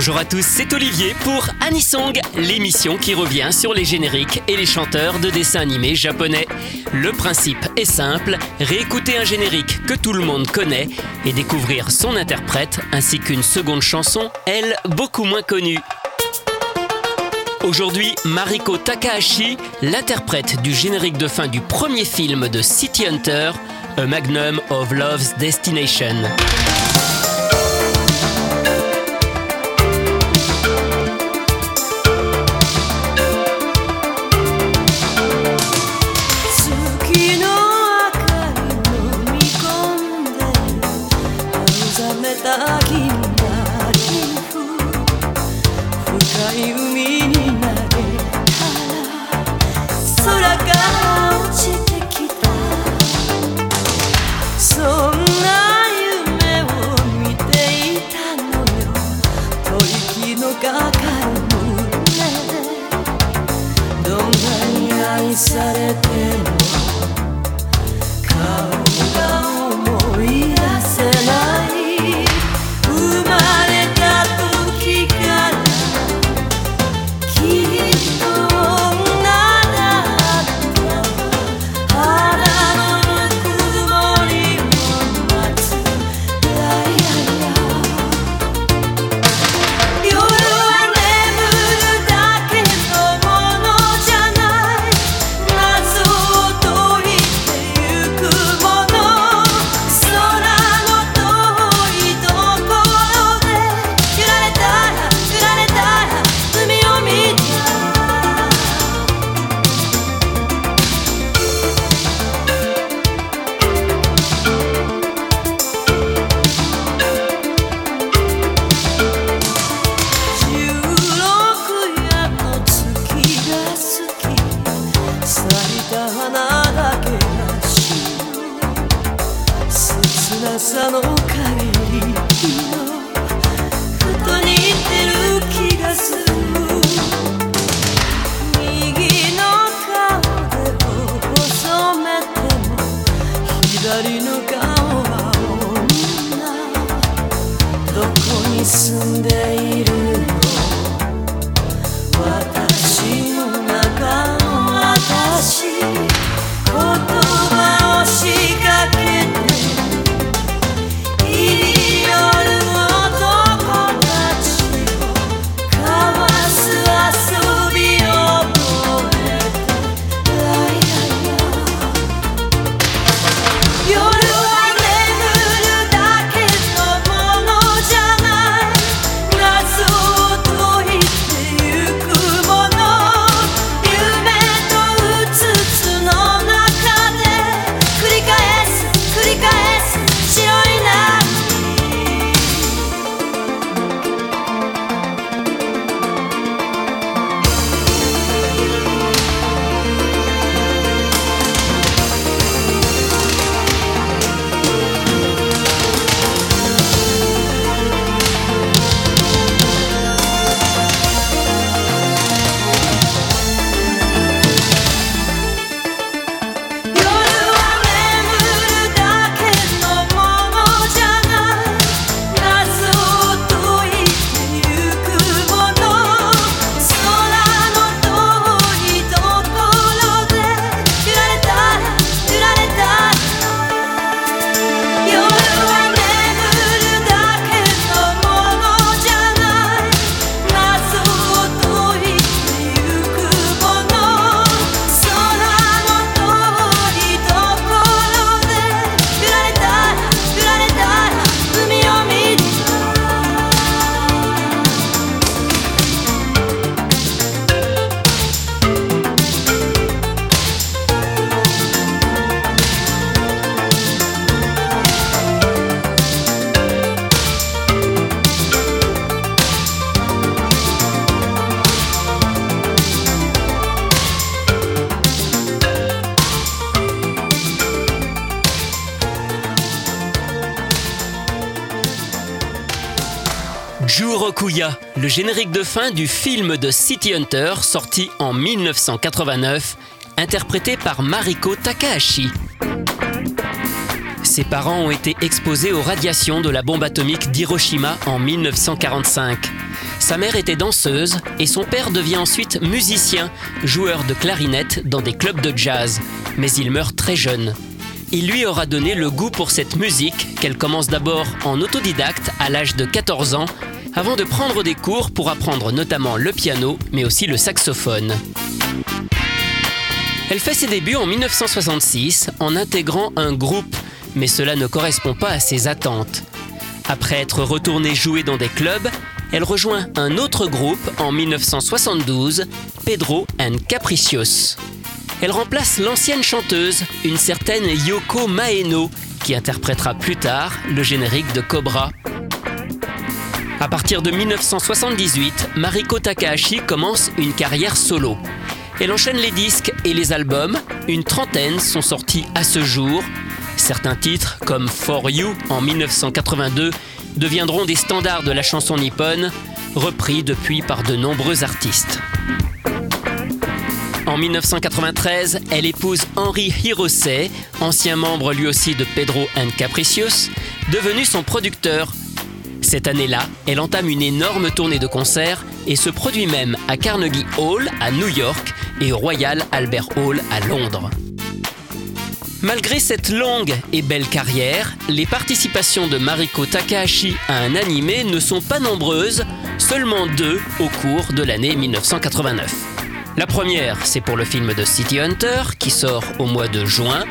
Bonjour à tous, c'est Olivier pour Anisong, l'émission qui revient sur les génériques et les chanteurs de dessins animés japonais. Le principe est simple, réécouter un générique que tout le monde connaît et découvrir son interprète ainsi qu'une seconde chanson, elle, beaucoup moins connue. Aujourd'hui, Mariko Takahashi, l'interprète du générique de fin du premier film de City Hunter, A Magnum of Love's Destination. 青ざめた銀河リ深い海に投げたら空から落ちてきたそんな夢を見ていたのよ吐息のかかる胸でどんなに愛されてさの限りのふと似てる気がする。右の顔で細めても左の顔は女。どこに住んでいる Jurokuya, le générique de fin du film de City Hunter sorti en 1989, interprété par Mariko Takahashi. Ses parents ont été exposés aux radiations de la bombe atomique d'Hiroshima en 1945. Sa mère était danseuse et son père devient ensuite musicien, joueur de clarinette dans des clubs de jazz. Mais il meurt très jeune. Il lui aura donné le goût pour cette musique qu'elle commence d'abord en autodidacte à l'âge de 14 ans avant de prendre des cours pour apprendre notamment le piano mais aussi le saxophone. Elle fait ses débuts en 1966 en intégrant un groupe, mais cela ne correspond pas à ses attentes. Après être retournée jouer dans des clubs, elle rejoint un autre groupe en 1972, Pedro and Capricios. Elle remplace l'ancienne chanteuse, une certaine Yoko Maeno, qui interprétera plus tard le générique de Cobra. À partir de 1978, Mariko Takahashi commence une carrière solo. Elle enchaîne les disques et les albums. Une trentaine sont sortis à ce jour. Certains titres, comme For You en 1982, deviendront des standards de la chanson nippone, repris depuis par de nombreux artistes. En 1993, elle épouse Henri Hirose, ancien membre lui aussi de Pedro and Capricios, devenu son producteur. Cette année-là, elle entame une énorme tournée de concerts et se produit même à Carnegie Hall à New York et au Royal Albert Hall à Londres. Malgré cette longue et belle carrière, les participations de Mariko Takahashi à un animé ne sont pas nombreuses, seulement deux au cours de l'année 1989. La première, c'est pour le film de City Hunter qui sort au mois de juin,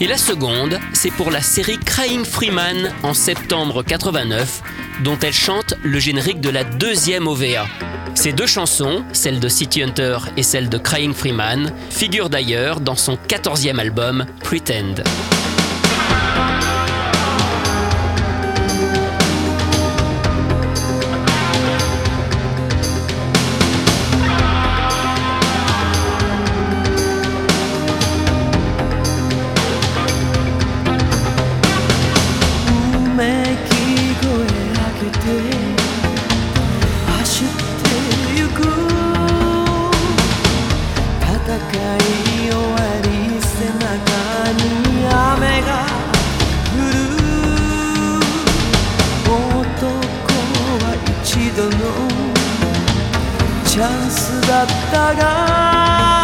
et la seconde, c'est pour la série Crying Freeman en septembre 89, dont elle chante le générique de la deuxième OVA. Ces deux chansons, celle de City Hunter et celle de Crying Freeman, figurent d'ailleurs dans son 14e album Pretend. 走ってゆく戦い終わり背中に雨が降る男は一度のチャンスだったが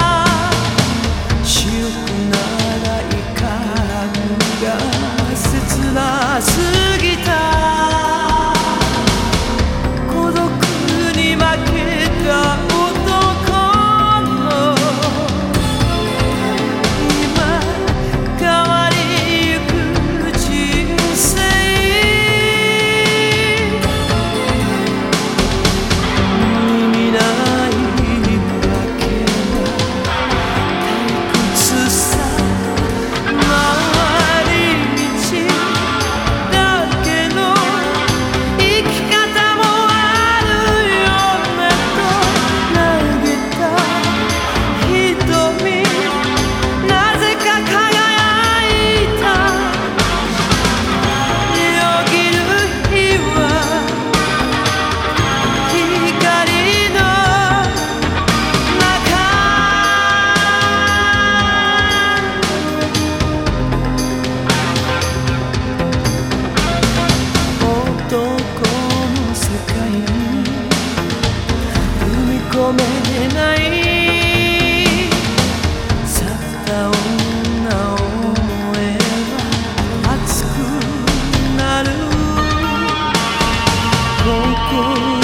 Oh.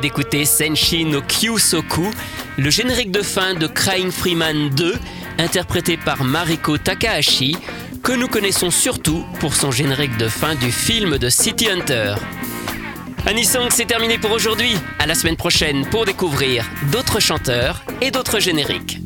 D'écouter Senshi no Kyusoku, le générique de fin de Crying Freeman 2, interprété par Mariko Takahashi, que nous connaissons surtout pour son générique de fin du film de City Hunter. Anisong, c'est terminé pour aujourd'hui. À la semaine prochaine pour découvrir d'autres chanteurs et d'autres génériques.